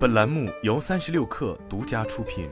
本栏目由三十六氪独家出品。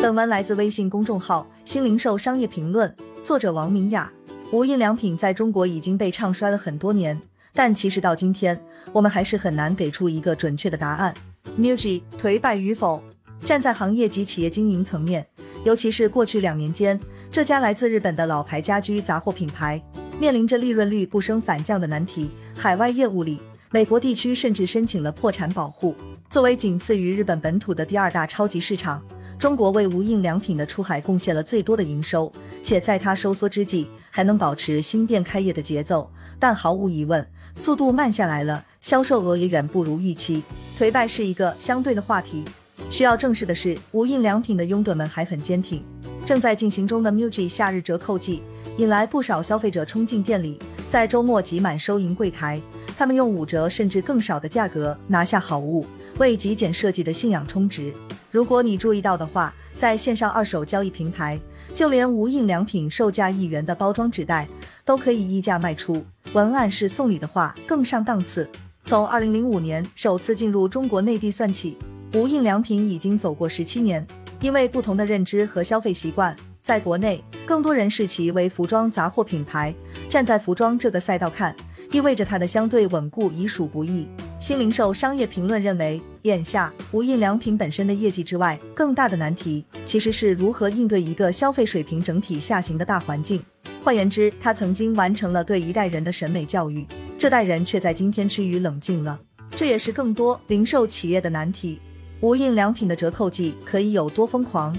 本文来自微信公众号“新零售商业评论”，作者王明雅。无印良品在中国已经被唱衰了很多年，但其实到今天，我们还是很难给出一个准确的答案。MUJI 颓败与否，站在行业及企业经营层面，尤其是过去两年间，这家来自日本的老牌家居杂货品牌。面临着利润率不升反降的难题，海外业务里，美国地区甚至申请了破产保护。作为仅次于日本本土的第二大超级市场，中国为无印良品的出海贡献了最多的营收，且在它收缩之际，还能保持新店开业的节奏。但毫无疑问，速度慢下来了，销售额也远不如预期。颓败是一个相对的话题，需要正视的是，无印良品的拥趸们还很坚挺。正在进行中的 MUJI 夏日折扣季。引来不少消费者冲进店里，在周末挤满收银柜台，他们用五折甚至更少的价格拿下好物，为极简设计的信仰充值。如果你注意到的话，在线上二手交易平台，就连无印良品售价一元的包装纸袋都可以溢价卖出，文案是送礼的话更上档次。从二零零五年首次进入中国内地算起，无印良品已经走过十七年，因为不同的认知和消费习惯。在国内，更多人视其为服装杂货品牌。站在服装这个赛道看，意味着它的相对稳固已属不易。新零售商业评论认为，眼下无印良品本身的业绩之外，更大的难题其实是如何应对一个消费水平整体下行的大环境。换言之，它曾经完成了对一代人的审美教育，这代人却在今天趋于冷静了。这也是更多零售企业的难题。无印良品的折扣季可以有多疯狂？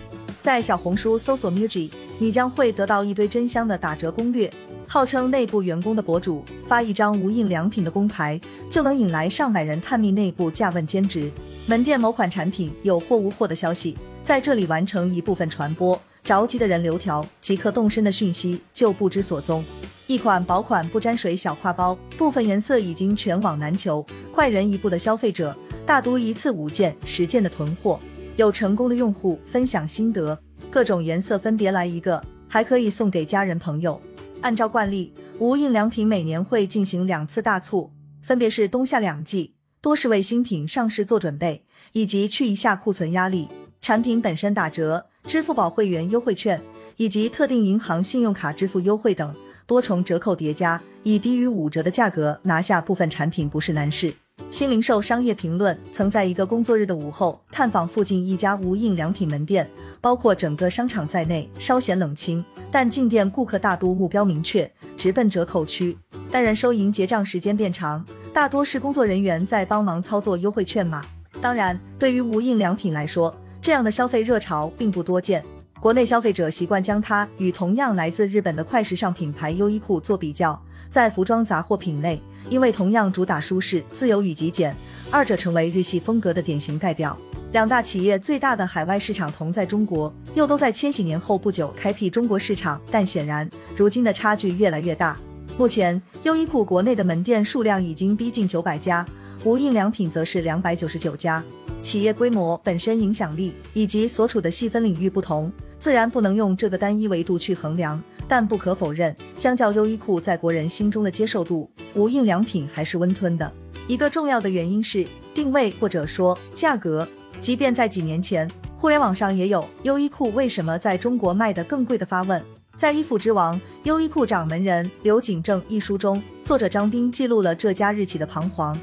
在小红书搜索 MUJI，你将会得到一堆真香的打折攻略。号称内部员工的博主发一张无印良品的工牌，就能引来上百人探秘内部价问兼职。门店某款产品有货无货的消息，在这里完成一部分传播，着急的人流条即刻动身的讯息就不知所踪。一款薄款不沾水小挎包，部分颜色已经全网难求，快人一步的消费者大都一次五件十件的囤货。有成功的用户分享心得，各种颜色分别来一个，还可以送给家人朋友。按照惯例，无印良品每年会进行两次大促，分别是冬夏两季，多是为新品上市做准备，以及去一下库存压力。产品本身打折、支付宝会员优惠券以及特定银行信用卡支付优惠等多重折扣叠加，以低于五折的价格拿下部分产品不是难事。新零售商业评论曾在一个工作日的午后探访附近一家无印良品门店，包括整个商场在内稍显冷清，但进店顾客大都目标明确，直奔折扣区。待人收银结账时间变长，大多是工作人员在帮忙操作优惠券码。当然，对于无印良品来说，这样的消费热潮并不多见。国内消费者习惯将它与同样来自日本的快时尚品牌优衣库做比较，在服装杂货品类。因为同样主打舒适、自由与极简，二者成为日系风格的典型代表。两大企业最大的海外市场同在中国，又都在千禧年后不久开辟中国市场，但显然如今的差距越来越大。目前，优衣库国内的门店数量已经逼近九百家，无印良品则是两百九十九家。企业规模、本身影响力以及所处的细分领域不同，自然不能用这个单一维度去衡量。但不可否认，相较优衣库在国人心中的接受度，无印良品还是温吞的。一个重要的原因是定位或者说价格。即便在几年前，互联网上也有优衣库为什么在中国卖得更贵的发问。在《衣服之王：优衣库掌门人刘景正》一书中，作者张斌记录了这家日企的彷徨。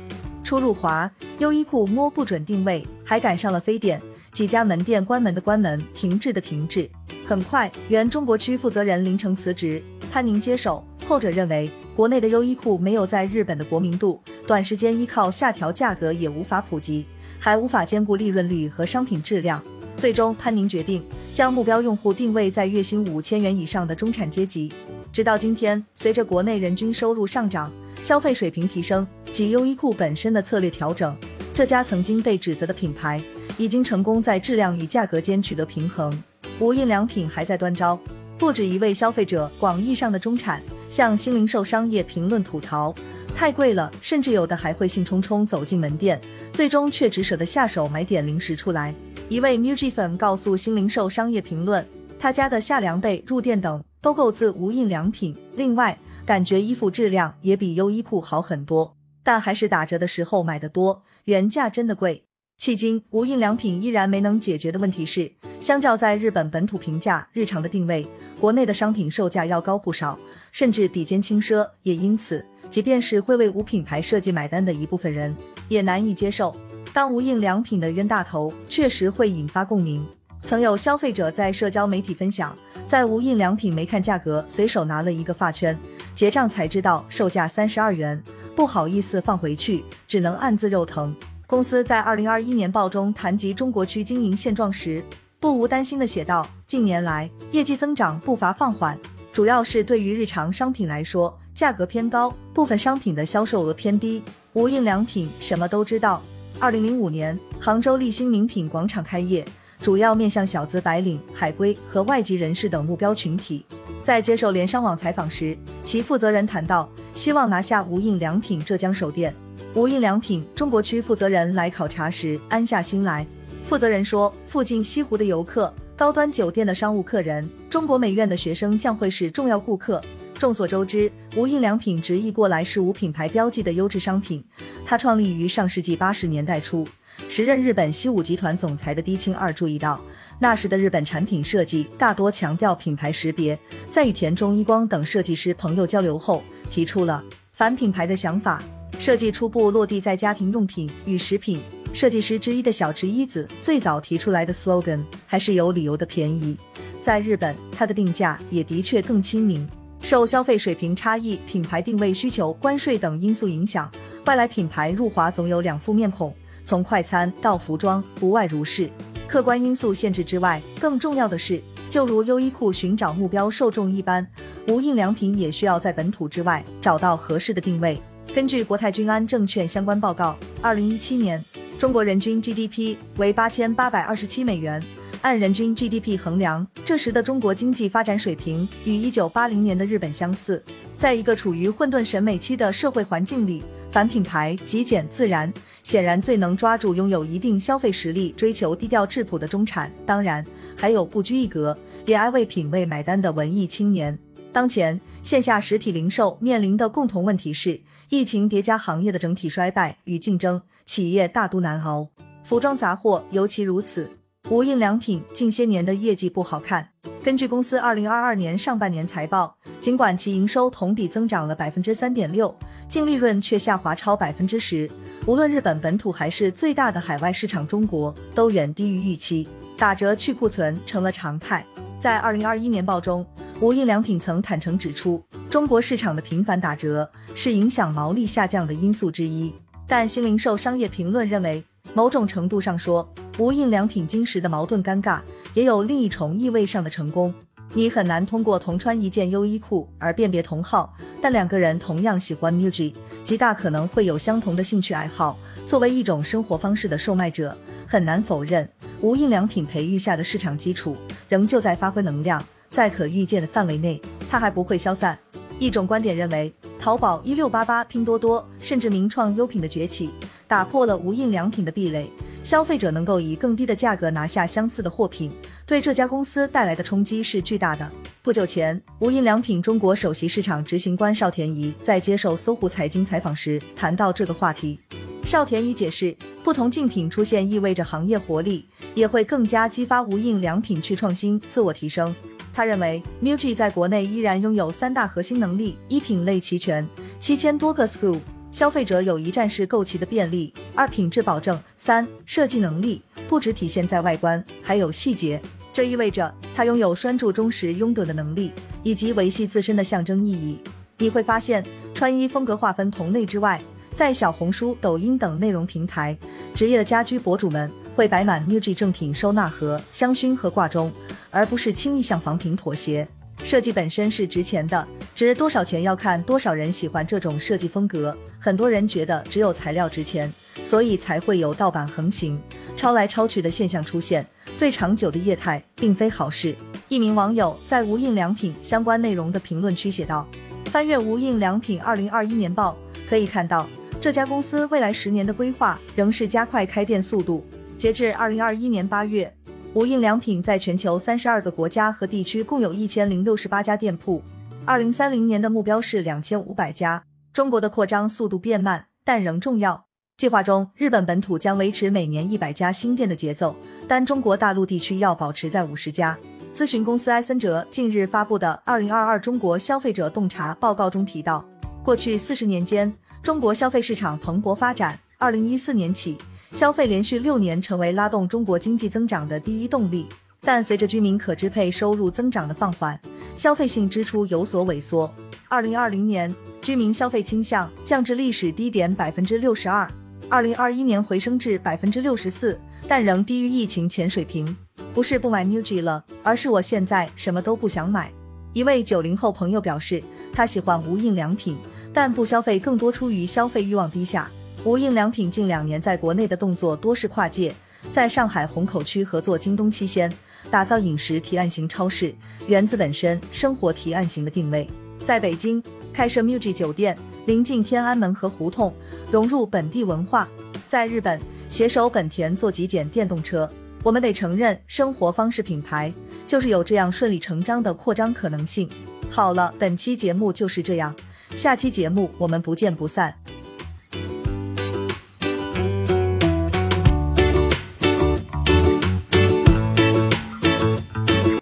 初入华，优衣库摸不准定位，还赶上了非典。几家门店关门的关门，停滞的停滞。很快，原中国区负责人林成辞职，潘宁接手。后者认为，国内的优衣库没有在日本的国民度，短时间依靠下调价格也无法普及，还无法兼顾利润率和商品质量。最终，潘宁决定将目标用户定位在月薪五千元以上的中产阶级。直到今天，随着国内人均收入上涨，消费水平提升及优衣库本身的策略调整，这家曾经被指责的品牌。已经成功在质量与价格间取得平衡。无印良品还在端招，不止一位消费者，广义上的中产向新零售商业评论吐槽太贵了，甚至有的还会兴冲冲走进门店，最终却只舍得下手买点零食出来。一位 MUJI 粉告诉新零售商业评论，他家的夏凉被、入店等都购自无印良品。另外，感觉衣服质量也比优衣库好很多。但还是打折的时候买的多，原价真的贵。迄今，无印良品依然没能解决的问题是，相较在日本本土平价日常的定位，国内的商品售价要高不少，甚至比肩轻奢。也因此，即便是会为无品牌设计买单的一部分人，也难以接受。当无印良品的冤大头确实会引发共鸣。曾有消费者在社交媒体分享，在无印良品没看价格，随手拿了一个发圈，结账才知道售价三十二元，不好意思放回去，只能暗自肉疼。公司在二零二一年报中谈及中国区经营现状时，不无担心的写道：近年来业绩增长步伐放缓，主要是对于日常商品来说，价格偏高，部分商品的销售额偏低。无印良品什么都知道。二零零五年，杭州立新名品广场开业，主要面向小资白领、海归和外籍人士等目标群体。在接受联商网采访时，其负责人谈到，希望拿下无印良品浙江首店。无印良品中国区负责人来考察时安下心来。负责人说，附近西湖的游客、高端酒店的商务客人、中国美院的学生将会是重要顾客。众所周知，无印良品直译过来是无品牌标记的优质商品。它创立于上世纪八十年代初。时任日本西武集团总裁的低清二注意到，那时的日本产品设计大多强调品牌识别。在与田中一光等设计师朋友交流后，提出了反品牌的想法。设计初步落地在家庭用品与食品。设计师之一的小池一子最早提出来的 slogan 还是有理由的便宜。在日本，它的定价也的确更亲民。受消费水平差异、品牌定位需求、关税等因素影响，外来品牌入华总有两副面孔。从快餐到服装，不外如是。客观因素限制之外，更重要的是，就如优衣库寻找目标受众一般，无印良品也需要在本土之外找到合适的定位。根据国泰君安证券相关报告，二零一七年中国人均 GDP 为八千八百二十七美元。按人均 GDP 衡量，这时的中国经济发展水平与一九八零年的日本相似。在一个处于混沌审美期的社会环境里，反品牌、极简自然，显然最能抓住拥有一定消费实力、追求低调质朴的中产。当然，还有不拘一格也爱为品味买单的文艺青年。当前线下实体零售面临的共同问题是。疫情叠加行业的整体衰败与竞争，企业大都难熬。服装杂货尤其如此。无印良品近些年的业绩不好看。根据公司二零二二年上半年财报，尽管其营收同比增长了百分之三点六，净利润却下滑超百分之十。无论日本本土还是最大的海外市场中国，都远低于预期，打折去库存成了常态。在二零二一年报中，无印良品曾坦诚指出。中国市场的频繁打折是影响毛利下降的因素之一，但新零售商业评论认为，某种程度上说，无印良品今时的矛盾尴尬，也有另一重意味上的成功。你很难通过同穿一件优衣库而辨别同号，但两个人同样喜欢 MUJI，极大可能会有相同的兴趣爱好。作为一种生活方式的售卖者，很难否认，无印良品培育下的市场基础仍旧在发挥能量，在可预见的范围内，它还不会消散。一种观点认为，淘宝、一六八八、拼多多，甚至名创优品的崛起，打破了无印良品的壁垒，消费者能够以更低的价格拿下相似的货品，对这家公司带来的冲击是巨大的。不久前，无印良品中国首席市场执行官邵田怡在接受搜狐财经采访时谈到这个话题。邵田怡解释，不同竞品出现意味着行业活力，也会更加激发无印良品去创新、自我提升。他认为，MUJI 在国内依然拥有三大核心能力：一品类齐全，七千多个 SKU，消费者有一站式购齐的便利；二品质保证；三设计能力，不只体现在外观，还有细节。这意味着它拥有拴住忠实拥趸的能力，以及维系自身的象征意义。你会发现，穿衣风格划分同类之外，在小红书、抖音等内容平台，职业的家居博主们会摆满 MUJI 正品收纳盒、香薰和挂钟。而不是轻易向仿品妥协。设计本身是值钱的，值多少钱要看多少人喜欢这种设计风格。很多人觉得只有材料值钱，所以才会有盗版横行、抄来抄去的现象出现，对长久的业态并非好事。一名网友在无印良品相关内容的评论区写道：“翻阅无印良品二零二一年报，可以看到这家公司未来十年的规划仍是加快开店速度。截至二零二一年八月。”无印良品在全球三十二个国家和地区共有一千零六十八家店铺，二零三零年的目标是两千五百家。中国的扩张速度变慢，但仍重要。计划中，日本本土将维持每年一百家新店的节奏，但中国大陆地区要保持在五十家。咨询公司埃森哲近日发布的《二零二二中国消费者洞察报告》中提到，过去四十年间，中国消费市场蓬勃发展。二零一四年起，消费连续六年成为拉动中国经济增长的第一动力。但随着居民可支配收入增长的放缓，消费性支出有所萎缩。二零二零年，居民消费倾向降至历史低点百分之六十二。二零二一年回升至百分之六十四，但仍低于疫情前水平。不是不买 MUJI 了，而是我现在什么都不想买。一位九零后朋友表示，他喜欢无印良品，但不消费更多出于消费欲望低下。无印良品近两年在国内的动作多是跨界，在上海虹口区合作京东七鲜，打造饮食提案型超市，源自本身生活提案型的定位。在北京开设 MUJI 酒店。临近天安门和胡同，融入本地文化。在日本，携手本田做极简电动车。我们得承认，生活方式品牌就是有这样顺理成章的扩张可能性。好了，本期节目就是这样，下期节目我们不见不散。